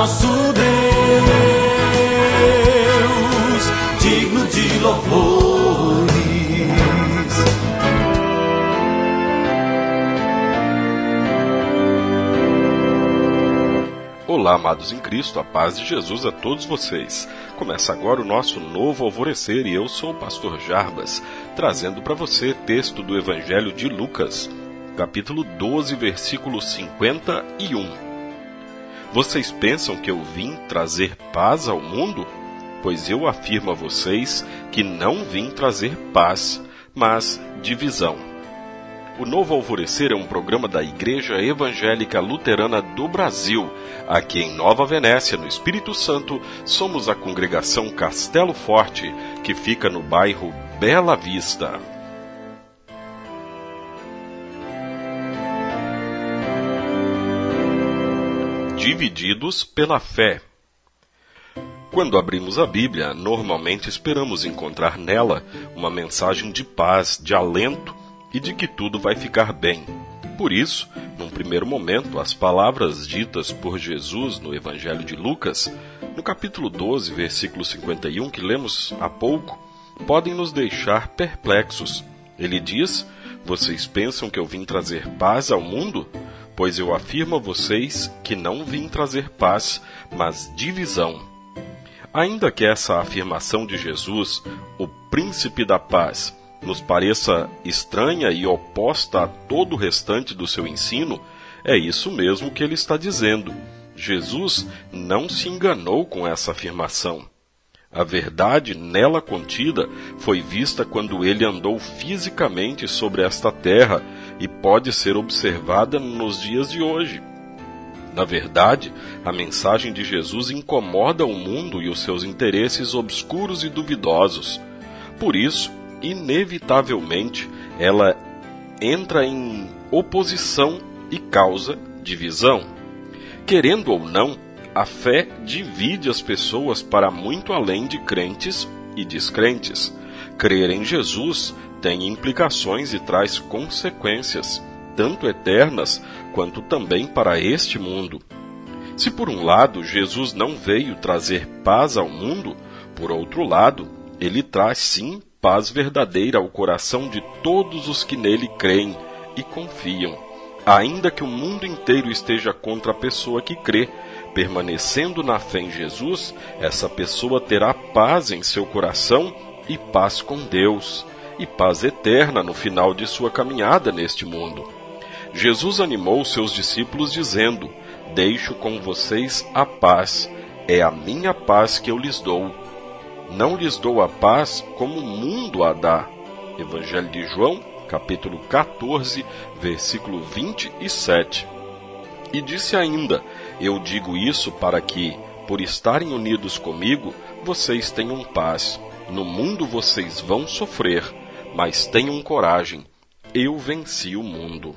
nosso Deus, digno de louvores. Olá, amados em Cristo, a paz de Jesus a todos vocês. Começa agora o nosso novo alvorecer e eu sou o pastor Jarbas, trazendo para você texto do Evangelho de Lucas, capítulo 12, versículo 51. Vocês pensam que eu vim trazer paz ao mundo? Pois eu afirmo a vocês que não vim trazer paz, mas divisão. O Novo Alvorecer é um programa da Igreja Evangélica Luterana do Brasil. Aqui em Nova Venécia, no Espírito Santo, somos a congregação Castelo Forte, que fica no bairro Bela Vista. Divididos pela fé. Quando abrimos a Bíblia, normalmente esperamos encontrar nela uma mensagem de paz, de alento e de que tudo vai ficar bem. Por isso, num primeiro momento, as palavras ditas por Jesus no Evangelho de Lucas, no capítulo 12, versículo 51, que lemos há pouco, podem nos deixar perplexos. Ele diz: Vocês pensam que eu vim trazer paz ao mundo? Pois eu afirmo a vocês que não vim trazer paz, mas divisão. Ainda que essa afirmação de Jesus, o príncipe da paz, nos pareça estranha e oposta a todo o restante do seu ensino, é isso mesmo que ele está dizendo. Jesus não se enganou com essa afirmação. A verdade nela contida foi vista quando ele andou fisicamente sobre esta terra e pode ser observada nos dias de hoje. Na verdade, a mensagem de Jesus incomoda o mundo e os seus interesses obscuros e duvidosos. Por isso, inevitavelmente ela entra em oposição e causa divisão. Querendo ou não, a fé divide as pessoas para muito além de crentes e descrentes. Crer em Jesus tem implicações e traz consequências, tanto eternas quanto também para este mundo. Se por um lado Jesus não veio trazer paz ao mundo, por outro lado, ele traz sim paz verdadeira ao coração de todos os que nele creem e confiam. Ainda que o mundo inteiro esteja contra a pessoa que crê, permanecendo na fé em Jesus, essa pessoa terá paz em seu coração e paz com Deus, e paz eterna no final de sua caminhada neste mundo. Jesus animou seus discípulos dizendo: Deixo com vocês a paz, é a minha paz que eu lhes dou não lhes dou a paz como o mundo a dá. Evangelho de João, capítulo 14, versículo 27. E disse ainda: Eu digo isso para que, por estarem unidos comigo, vocês tenham paz. No mundo vocês vão sofrer, mas tenham coragem. Eu venci o mundo.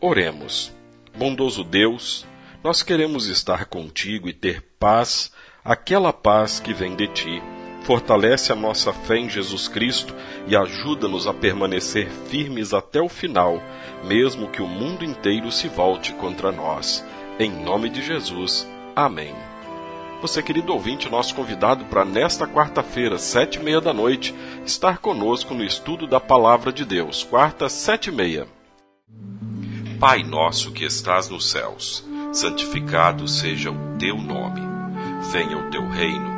Oremos. Bondoso Deus, nós queremos estar contigo e ter paz aquela paz que vem de ti. Fortalece a nossa fé em Jesus Cristo e ajuda-nos a permanecer firmes até o final, mesmo que o mundo inteiro se volte contra nós. Em nome de Jesus. Amém. Você, querido ouvinte, nosso convidado para nesta quarta-feira, sete e meia da noite, estar conosco no estudo da Palavra de Deus, quarta, sete e meia. Pai nosso que estás nos céus, santificado seja o teu nome venha o teu reino,